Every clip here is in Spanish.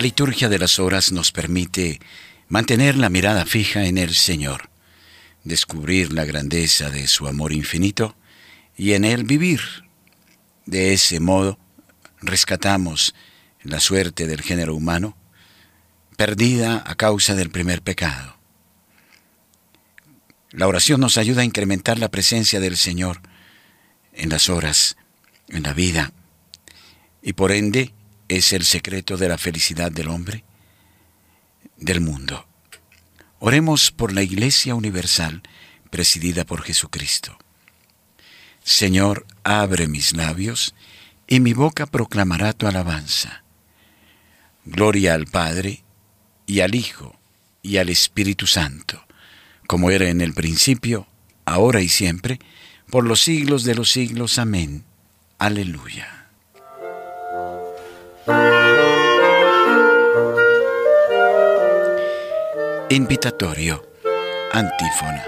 La liturgia de las horas nos permite mantener la mirada fija en el Señor, descubrir la grandeza de su amor infinito y en él vivir. De ese modo, rescatamos la suerte del género humano, perdida a causa del primer pecado. La oración nos ayuda a incrementar la presencia del Señor en las horas, en la vida, y por ende es el secreto de la felicidad del hombre, del mundo. Oremos por la Iglesia Universal presidida por Jesucristo. Señor, abre mis labios, y mi boca proclamará tu alabanza. Gloria al Padre, y al Hijo, y al Espíritu Santo, como era en el principio, ahora y siempre, por los siglos de los siglos. Amén. Aleluya. Invitatorio. Antífona.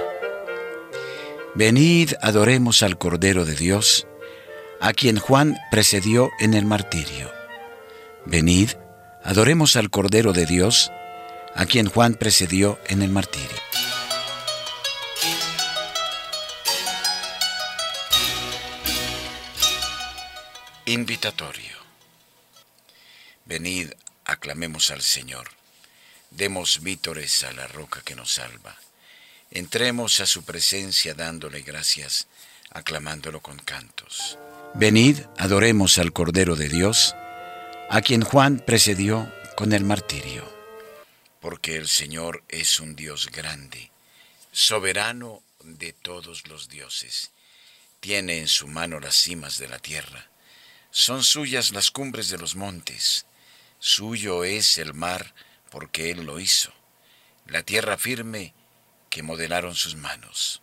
Venid, adoremos al Cordero de Dios, a quien Juan precedió en el martirio. Venid, adoremos al Cordero de Dios, a quien Juan precedió en el martirio. Invitatorio. Venid, aclamemos al Señor. Demos vítores a la roca que nos salva. Entremos a su presencia dándole gracias, aclamándolo con cantos. Venid, adoremos al Cordero de Dios, a quien Juan precedió con el martirio. Porque el Señor es un Dios grande, soberano de todos los dioses. Tiene en su mano las cimas de la tierra. Son suyas las cumbres de los montes. Suyo es el mar porque Él lo hizo. La tierra firme que modelaron sus manos.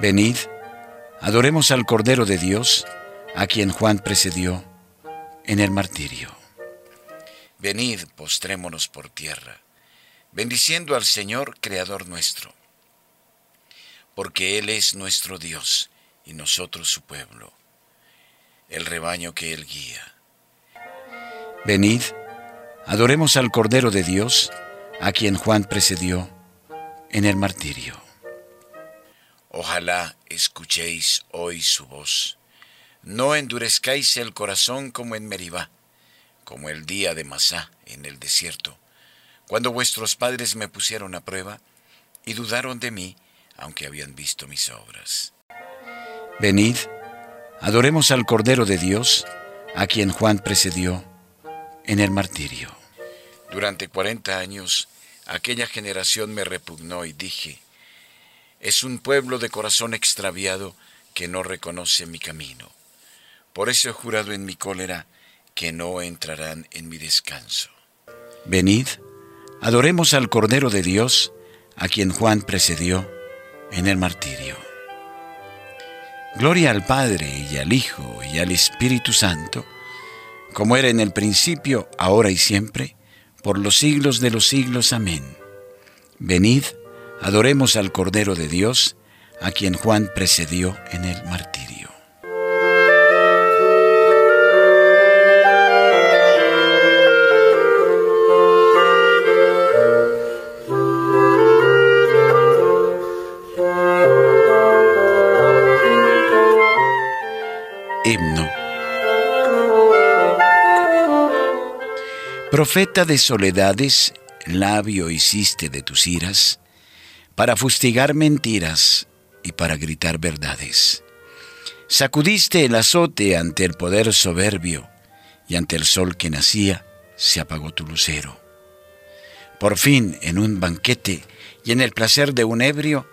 Venid, adoremos al Cordero de Dios, a quien Juan precedió en el martirio. Venid, postrémonos por tierra, bendiciendo al Señor, Creador nuestro, porque Él es nuestro Dios y nosotros su pueblo, el rebaño que Él guía. Venid, adoremos al Cordero de Dios, a quien Juan precedió en el martirio. Ojalá escuchéis hoy su voz. No endurezcáis el corazón como en Meribá, como el día de Masá en el desierto, cuando vuestros padres me pusieron a prueba y dudaron de mí, aunque habían visto mis obras. Venid, adoremos al Cordero de Dios, a quien Juan precedió en el martirio. Durante cuarenta años aquella generación me repugnó y dije, es un pueblo de corazón extraviado que no reconoce mi camino. Por eso he jurado en mi cólera que no entrarán en mi descanso. Venid, adoremos al Cordero de Dios, a quien Juan precedió en el martirio. Gloria al Padre y al Hijo y al Espíritu Santo, como era en el principio, ahora y siempre, por los siglos de los siglos. Amén. Venid, adoremos al Cordero de Dios, a quien Juan precedió en el martirio. Profeta de soledades, labio hiciste de tus iras, para fustigar mentiras y para gritar verdades. Sacudiste el azote ante el poder soberbio, y ante el sol que nacía se apagó tu lucero. Por fin, en un banquete y en el placer de un ebrio,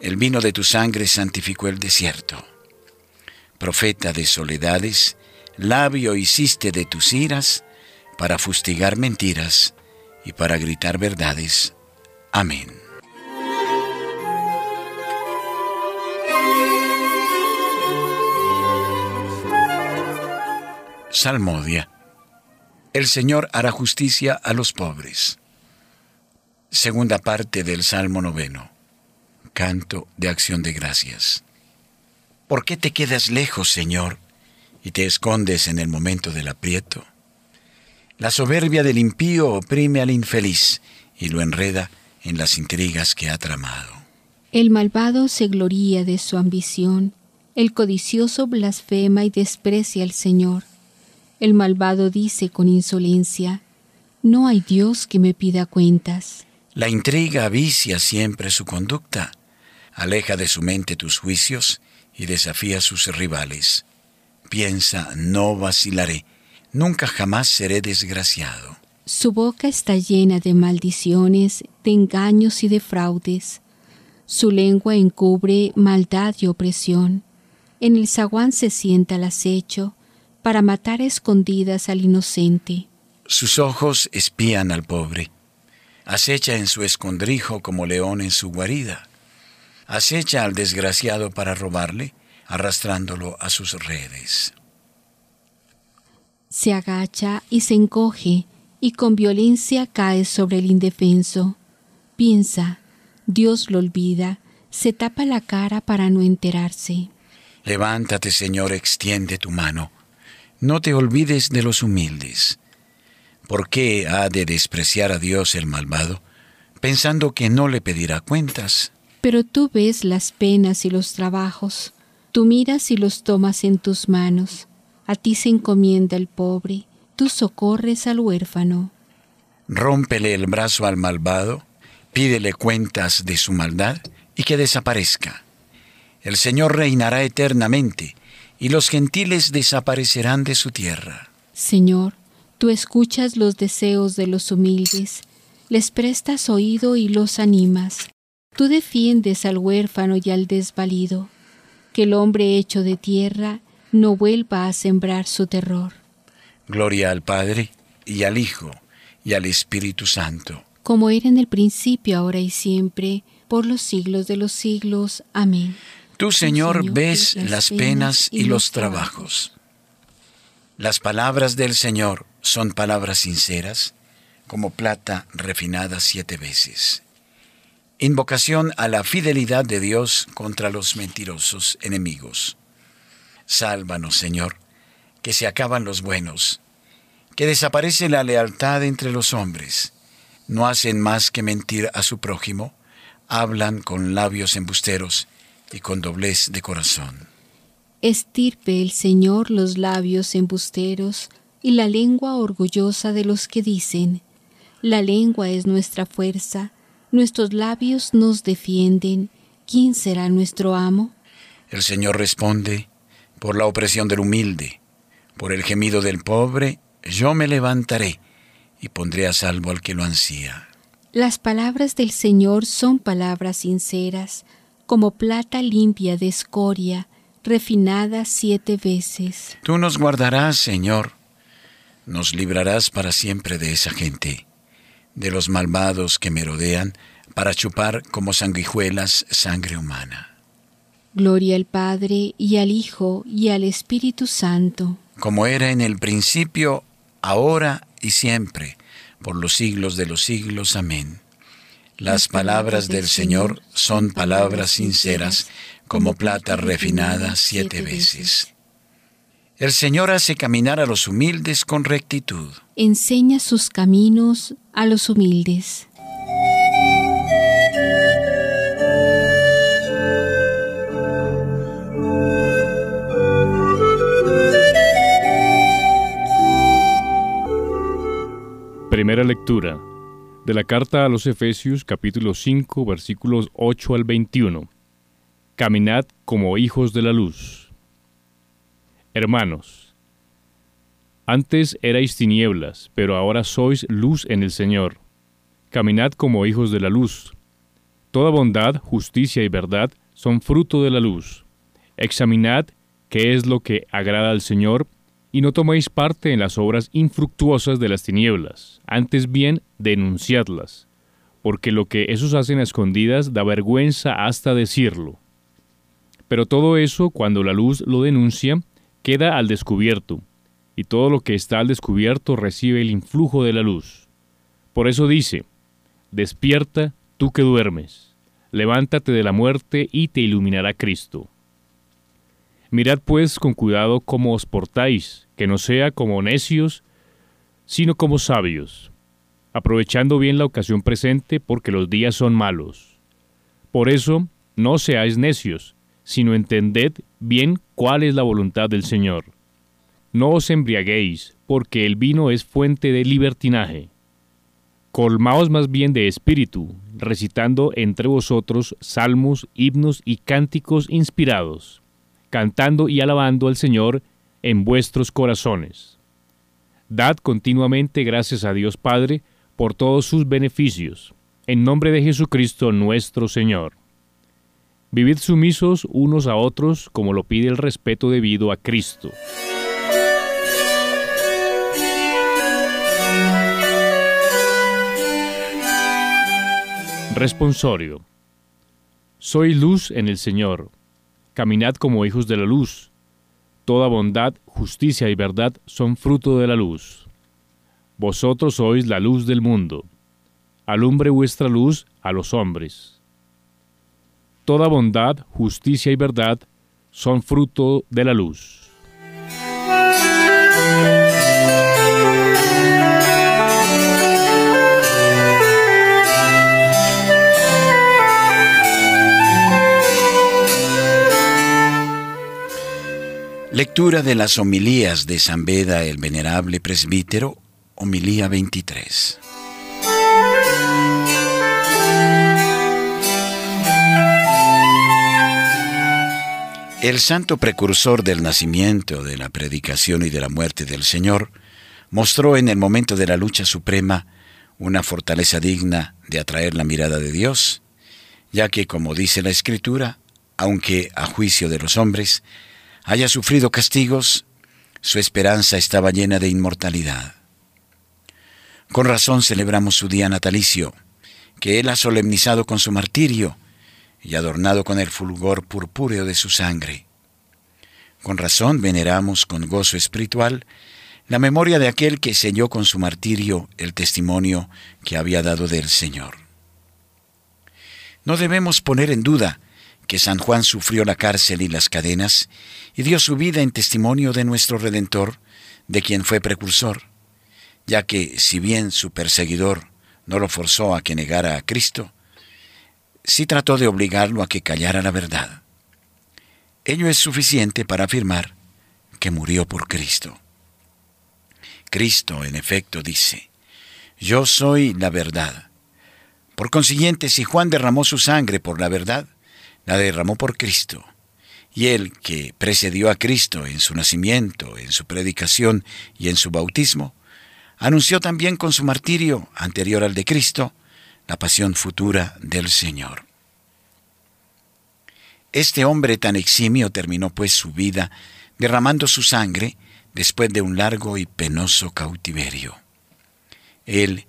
el vino de tu sangre santificó el desierto. Profeta de soledades, labio hiciste de tus iras, para fustigar mentiras y para gritar verdades. Amén. Salmodia. El Señor hará justicia a los pobres. Segunda parte del Salmo noveno. Canto de acción de gracias. ¿Por qué te quedas lejos, Señor, y te escondes en el momento del aprieto? La soberbia del impío oprime al infeliz y lo enreda en las intrigas que ha tramado. El malvado se gloría de su ambición, el codicioso blasfema y desprecia al Señor. El malvado dice con insolencia, no hay Dios que me pida cuentas. La intriga vicia siempre su conducta, aleja de su mente tus juicios y desafía a sus rivales. Piensa, no vacilaré, nunca jamás seré desgraciado. Su boca está llena de maldiciones, de engaños y de fraudes. Su lengua encubre maldad y opresión. En el zaguán se sienta el acecho para matar escondidas al inocente. Sus ojos espían al pobre. Acecha en su escondrijo como león en su guarida. Acecha al desgraciado para robarle, arrastrándolo a sus redes. Se agacha y se encoge y con violencia cae sobre el indefenso. Piensa, Dios lo olvida, se tapa la cara para no enterarse. Levántate, Señor, extiende tu mano. No te olvides de los humildes. ¿Por qué ha de despreciar a Dios el malvado, pensando que no le pedirá cuentas? Pero tú ves las penas y los trabajos, tú miras y los tomas en tus manos. A ti se encomienda el pobre, tú socorres al huérfano. Rómpele el brazo al malvado, pídele cuentas de su maldad y que desaparezca. El Señor reinará eternamente y los gentiles desaparecerán de su tierra. Señor, tú escuchas los deseos de los humildes, les prestas oído y los animas. Tú defiendes al huérfano y al desvalido, que el hombre hecho de tierra no vuelva a sembrar su terror. Gloria al Padre, y al Hijo, y al Espíritu Santo. Como era en el principio, ahora y siempre, por los siglos de los siglos. Amén. Tú, Señor, ves las penas y los trabajos. Las palabras del Señor son palabras sinceras, como plata refinada siete veces. Invocación a la fidelidad de Dios contra los mentirosos enemigos. Sálvanos, Señor que se acaban los buenos, que desaparece la lealtad entre los hombres, no hacen más que mentir a su prójimo, hablan con labios embusteros y con doblez de corazón. Estirpe el Señor los labios embusteros y la lengua orgullosa de los que dicen, la lengua es nuestra fuerza, nuestros labios nos defienden, ¿quién será nuestro amo? El Señor responde, por la opresión del humilde, por el gemido del pobre, yo me levantaré y pondré a salvo al que lo ansía. Las palabras del Señor son palabras sinceras, como plata limpia de escoria, refinada siete veces. Tú nos guardarás, Señor, nos librarás para siempre de esa gente, de los malvados que me rodean, para chupar como sanguijuelas sangre humana. Gloria al Padre y al Hijo y al Espíritu Santo como era en el principio, ahora y siempre, por los siglos de los siglos. Amén. Las palabras del Señor son palabras sinceras, como plata refinada siete veces. El Señor hace caminar a los humildes con rectitud. Enseña sus caminos a los humildes. Primera lectura de la carta a los Efesios capítulo 5 versículos 8 al 21. Caminad como hijos de la luz. Hermanos, antes erais tinieblas, pero ahora sois luz en el Señor. Caminad como hijos de la luz. Toda bondad, justicia y verdad son fruto de la luz. Examinad qué es lo que agrada al Señor y no toméis parte en las obras infructuosas de las tinieblas, antes bien denunciadlas, porque lo que esos hacen a escondidas da vergüenza hasta decirlo. Pero todo eso, cuando la luz lo denuncia, queda al descubierto, y todo lo que está al descubierto recibe el influjo de la luz. Por eso dice, despierta tú que duermes, levántate de la muerte y te iluminará Cristo. Mirad pues con cuidado cómo os portáis, que no sea como necios, sino como sabios, aprovechando bien la ocasión presente porque los días son malos. Por eso, no seáis necios, sino entended bien cuál es la voluntad del Señor. No os embriaguéis, porque el vino es fuente de libertinaje. Colmaos más bien de espíritu, recitando entre vosotros salmos, himnos y cánticos inspirados, cantando y alabando al Señor en vuestros corazones. Dad continuamente gracias a Dios Padre por todos sus beneficios, en nombre de Jesucristo nuestro Señor. Vivid sumisos unos a otros como lo pide el respeto debido a Cristo. Responsorio. Soy luz en el Señor. Caminad como hijos de la luz. Toda bondad, justicia y verdad son fruto de la luz. Vosotros sois la luz del mundo. Alumbre vuestra luz a los hombres. Toda bondad, justicia y verdad son fruto de la luz. Lectura de las homilías de San Beda el Venerable Presbítero, homilía 23. El santo precursor del nacimiento, de la predicación y de la muerte del Señor, mostró en el momento de la lucha suprema una fortaleza digna de atraer la mirada de Dios, ya que, como dice la Escritura, aunque a juicio de los hombres, haya sufrido castigos, su esperanza estaba llena de inmortalidad. Con razón celebramos su día natalicio, que él ha solemnizado con su martirio y adornado con el fulgor purpúreo de su sangre. Con razón veneramos con gozo espiritual la memoria de aquel que selló con su martirio el testimonio que había dado del Señor. No debemos poner en duda que San Juan sufrió la cárcel y las cadenas y dio su vida en testimonio de nuestro Redentor, de quien fue precursor, ya que si bien su perseguidor no lo forzó a que negara a Cristo, sí trató de obligarlo a que callara la verdad. Ello es suficiente para afirmar que murió por Cristo. Cristo, en efecto, dice, Yo soy la verdad. Por consiguiente, si Juan derramó su sangre por la verdad, la derramó por Cristo. Y él, que precedió a Cristo en su nacimiento, en su predicación y en su bautismo, anunció también con su martirio, anterior al de Cristo, la pasión futura del Señor. Este hombre tan eximio terminó pues su vida derramando su sangre después de un largo y penoso cautiverio. Él,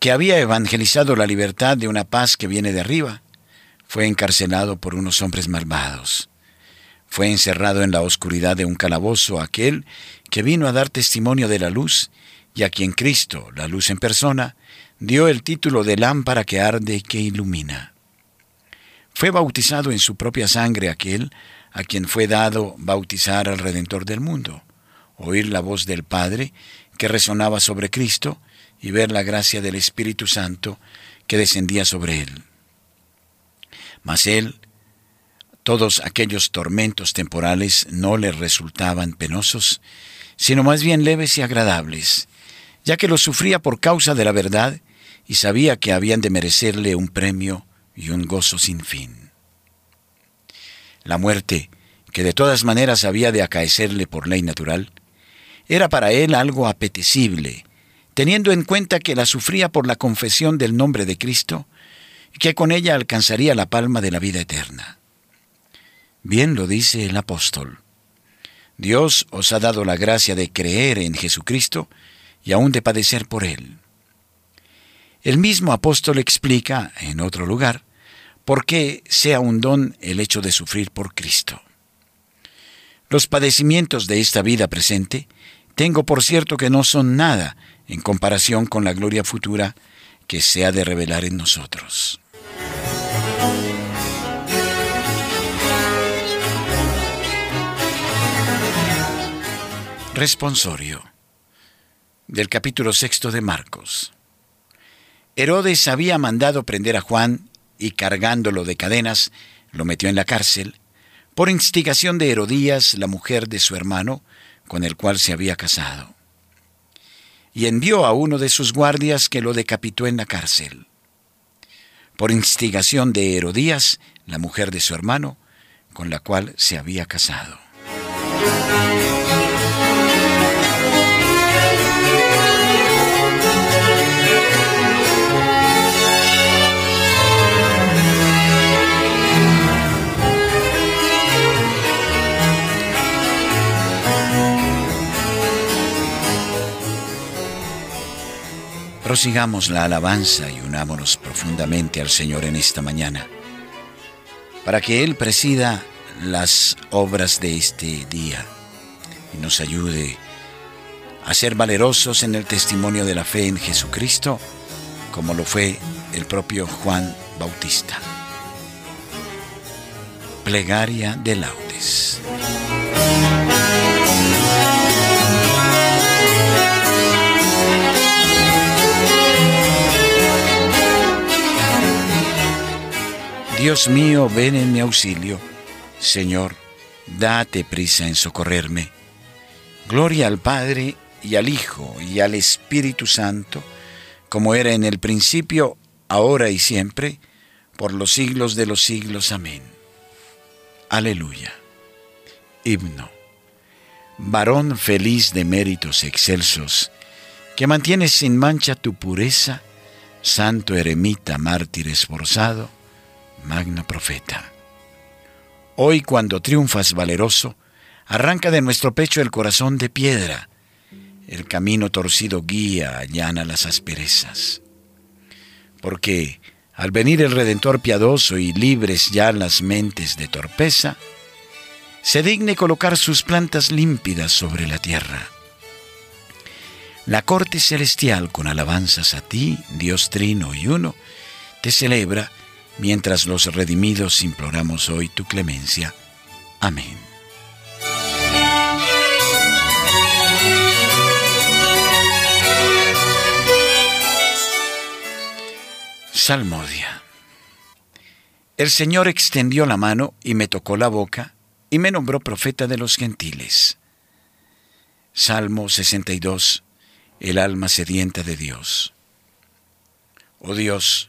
que había evangelizado la libertad de una paz que viene de arriba, fue encarcelado por unos hombres malvados. Fue encerrado en la oscuridad de un calabozo aquel que vino a dar testimonio de la luz y a quien Cristo, la luz en persona, dio el título de lámpara que arde y que ilumina. Fue bautizado en su propia sangre aquel a quien fue dado bautizar al Redentor del mundo, oír la voz del Padre que resonaba sobre Cristo y ver la gracia del Espíritu Santo que descendía sobre él. Mas él, todos aquellos tormentos temporales no le resultaban penosos, sino más bien leves y agradables, ya que los sufría por causa de la verdad y sabía que habían de merecerle un premio y un gozo sin fin. La muerte, que de todas maneras había de acaecerle por ley natural, era para él algo apetecible, teniendo en cuenta que la sufría por la confesión del nombre de Cristo que con ella alcanzaría la palma de la vida eterna. Bien lo dice el apóstol. Dios os ha dado la gracia de creer en Jesucristo y aún de padecer por Él. El mismo apóstol explica, en otro lugar, por qué sea un don el hecho de sufrir por Cristo. Los padecimientos de esta vida presente tengo por cierto que no son nada en comparación con la gloria futura que se ha de revelar en nosotros. Responsorio. del capítulo sexto de Marcos. Herodes había mandado prender a Juan y cargándolo de cadenas, lo metió en la cárcel, por instigación de Herodías, la mujer de su hermano, con el cual se había casado. Y envió a uno de sus guardias que lo decapitó en la cárcel. Por instigación de Herodías, la mujer de su hermano, con la cual se había casado. Prosigamos la alabanza y unámonos profundamente al Señor en esta mañana, para que Él presida las obras de este día y nos ayude a ser valerosos en el testimonio de la fe en Jesucristo, como lo fue el propio Juan Bautista. Plegaria de laudes. Dios mío, ven en mi auxilio. Señor, date prisa en socorrerme. Gloria al Padre y al Hijo y al Espíritu Santo, como era en el principio, ahora y siempre, por los siglos de los siglos. Amén. Aleluya. Himno. Varón feliz de méritos excelsos, que mantienes sin mancha tu pureza, santo eremita mártir esforzado, magno profeta. Hoy cuando triunfas valeroso, arranca de nuestro pecho el corazón de piedra, el camino torcido guía, allana las asperezas. Porque al venir el Redentor piadoso y libres ya las mentes de torpeza, se digne colocar sus plantas límpidas sobre la tierra. La corte celestial con alabanzas a ti, Dios trino y uno, te celebra mientras los redimidos imploramos hoy tu clemencia. Amén. Salmodia. El Señor extendió la mano y me tocó la boca y me nombró profeta de los gentiles. Salmo 62. El alma sedienta de Dios. Oh Dios,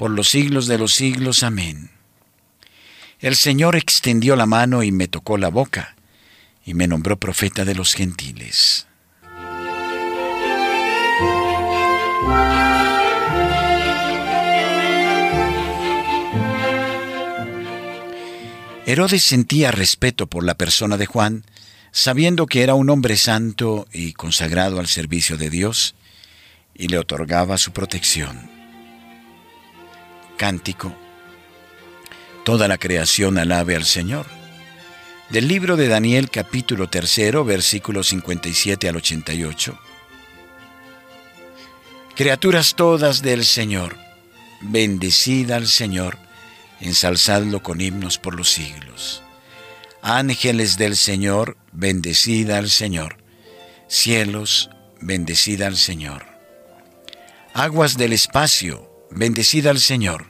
por los siglos de los siglos. Amén. El Señor extendió la mano y me tocó la boca, y me nombró profeta de los gentiles. Herodes sentía respeto por la persona de Juan, sabiendo que era un hombre santo y consagrado al servicio de Dios, y le otorgaba su protección cántico, toda la creación alabe al Señor. Del libro de Daniel capítulo tercero, versículos 57 al 88. Criaturas todas del Señor, bendecid al Señor, ensalzadlo con himnos por los siglos. Ángeles del Señor, bendecid al Señor. Cielos, bendecid al Señor. Aguas del espacio, bendecid al Señor.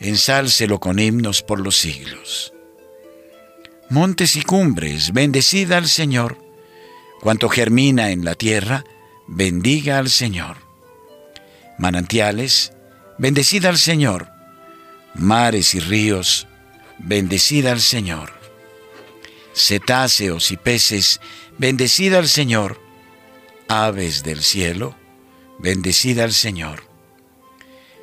ensálcelo con himnos por los siglos. Montes y cumbres, bendecida al Señor. Cuanto germina en la tierra, bendiga al Señor. Manantiales, bendecida al Señor. Mares y ríos, bendecida al Señor. Cetáceos y peces, bendecida al Señor. Aves del cielo, bendecida al Señor.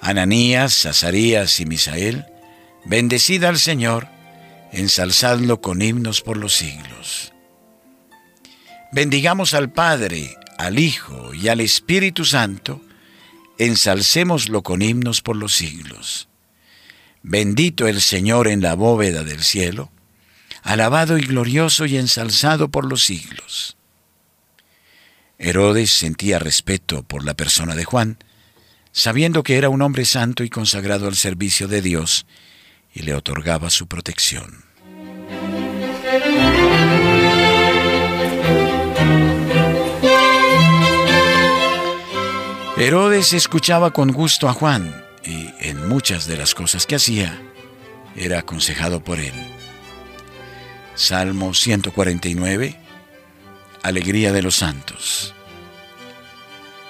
Ananías, Azarías y Misael, bendecida al Señor, ensalzadlo con himnos por los siglos. Bendigamos al Padre, al Hijo y al Espíritu Santo, ensalcémoslo con himnos por los siglos. Bendito el Señor en la bóveda del cielo, alabado y glorioso y ensalzado por los siglos. Herodes sentía respeto por la persona de Juan, sabiendo que era un hombre santo y consagrado al servicio de Dios, y le otorgaba su protección. Herodes escuchaba con gusto a Juan y en muchas de las cosas que hacía era aconsejado por él. Salmo 149, Alegría de los Santos.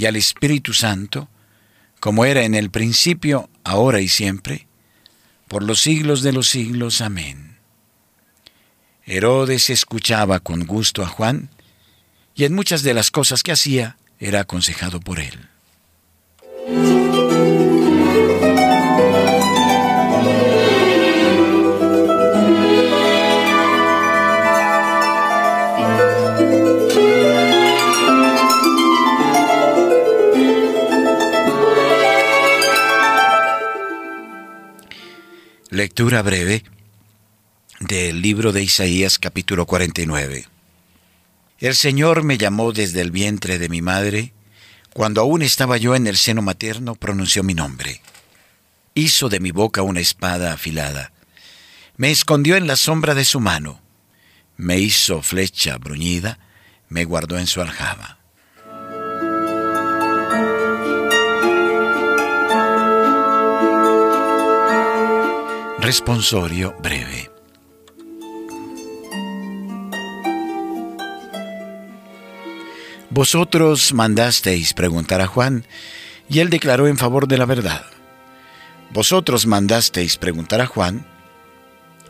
y al Espíritu Santo, como era en el principio, ahora y siempre, por los siglos de los siglos. Amén. Herodes escuchaba con gusto a Juan, y en muchas de las cosas que hacía era aconsejado por él. Lectura breve del libro de Isaías capítulo 49. El Señor me llamó desde el vientre de mi madre, cuando aún estaba yo en el seno materno, pronunció mi nombre. Hizo de mi boca una espada afilada. Me escondió en la sombra de su mano. Me hizo flecha bruñida. Me guardó en su aljaba. Responsorio breve. Vosotros mandasteis preguntar a Juan, Y él declaró en favor de la verdad. Vosotros mandasteis preguntar a Juan,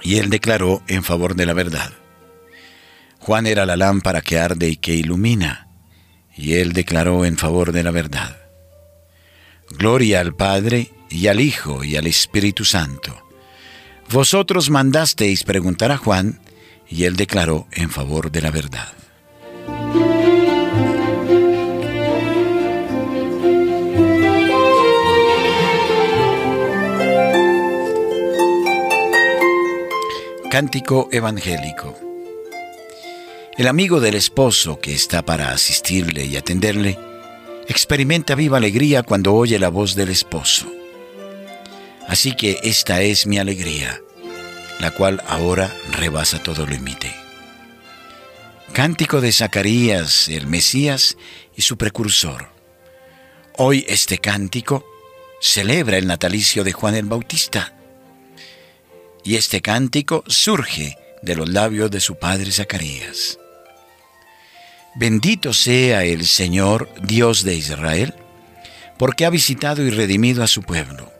y él declaró en favor de la verdad. Juan era la lámpara que arde y que ilumina, y él declaró en favor de la verdad. Gloria al Padre, y al Hijo, y al Espíritu Santo. Vosotros mandasteis preguntar a Juan, y él declaró en favor de la verdad. Cántico Evangélico El amigo del esposo que está para asistirle y atenderle, experimenta viva alegría cuando oye la voz del esposo. Así que esta es mi alegría, la cual ahora rebasa todo límite. Cántico de Zacarías, el Mesías y su precursor. Hoy este cántico celebra el natalicio de Juan el Bautista y este cántico surge de los labios de su padre Zacarías. Bendito sea el Señor, Dios de Israel, porque ha visitado y redimido a su pueblo,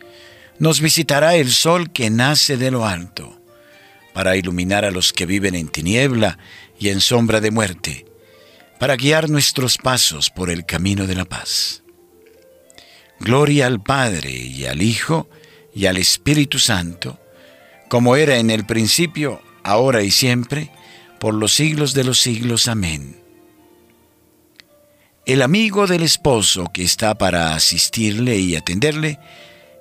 nos visitará el sol que nace de lo alto, para iluminar a los que viven en tiniebla y en sombra de muerte, para guiar nuestros pasos por el camino de la paz. Gloria al Padre y al Hijo y al Espíritu Santo, como era en el principio, ahora y siempre, por los siglos de los siglos. Amén. El amigo del esposo que está para asistirle y atenderle,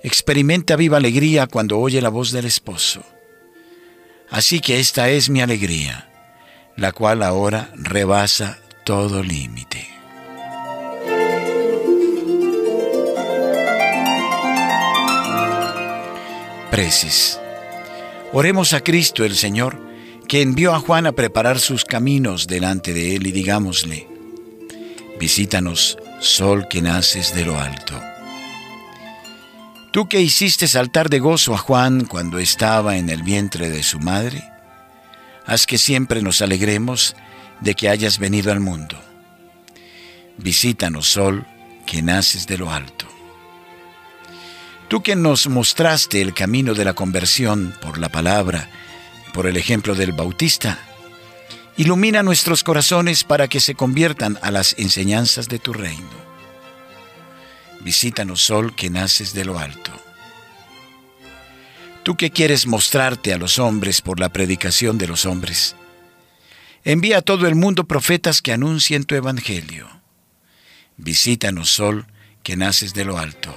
experimenta viva alegría cuando oye la voz del esposo. Así que esta es mi alegría, la cual ahora rebasa todo límite. Precis. Oremos a Cristo el Señor, que envió a Juan a preparar sus caminos delante de él y digámosle, visítanos, sol que naces de lo alto. Tú que hiciste saltar de gozo a Juan cuando estaba en el vientre de su madre, haz que siempre nos alegremos de que hayas venido al mundo. Visítanos, sol que naces de lo alto. Tú que nos mostraste el camino de la conversión por la palabra, por el ejemplo del Bautista, ilumina nuestros corazones para que se conviertan a las enseñanzas de tu reino. Visítanos, sol que naces de lo alto. Tú que quieres mostrarte a los hombres por la predicación de los hombres, envía a todo el mundo profetas que anuncien tu evangelio. Visítanos, sol que naces de lo alto.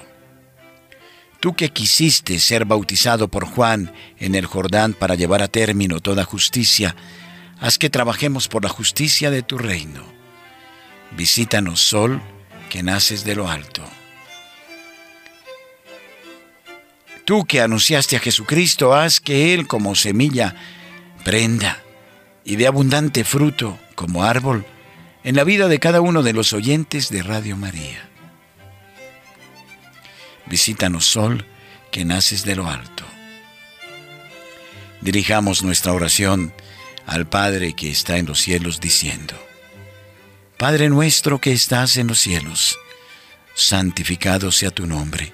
Tú que quisiste ser bautizado por Juan en el Jordán para llevar a término toda justicia, haz que trabajemos por la justicia de tu reino. Visítanos, sol, que naces de lo alto. Tú que anunciaste a Jesucristo, haz que Él como semilla prenda y dé abundante fruto como árbol en la vida de cada uno de los oyentes de Radio María. Visítanos, Sol, que naces de lo alto. Dirijamos nuestra oración al Padre que está en los cielos diciendo, Padre nuestro que estás en los cielos, santificado sea tu nombre.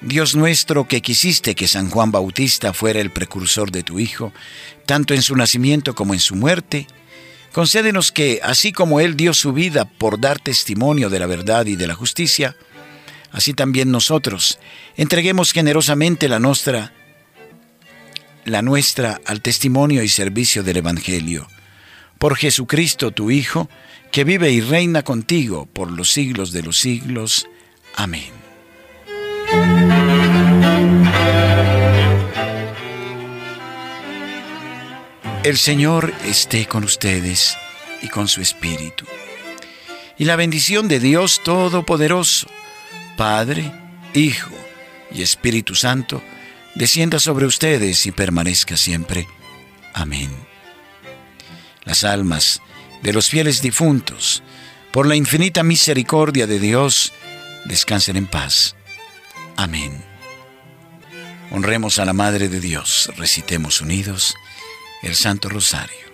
Dios nuestro, que quisiste que San Juan Bautista fuera el precursor de tu Hijo, tanto en su nacimiento como en su muerte, concédenos que, así como Él dio su vida por dar testimonio de la verdad y de la justicia, así también nosotros entreguemos generosamente la nuestra, la nuestra al testimonio y servicio del Evangelio. Por Jesucristo tu Hijo, que vive y reina contigo por los siglos de los siglos. Amén. El Señor esté con ustedes y con su Espíritu. Y la bendición de Dios Todopoderoso, Padre, Hijo y Espíritu Santo, descienda sobre ustedes y permanezca siempre. Amén. Las almas de los fieles difuntos, por la infinita misericordia de Dios, descansen en paz. Amén. Honremos a la Madre de Dios, recitemos unidos el Santo Rosario.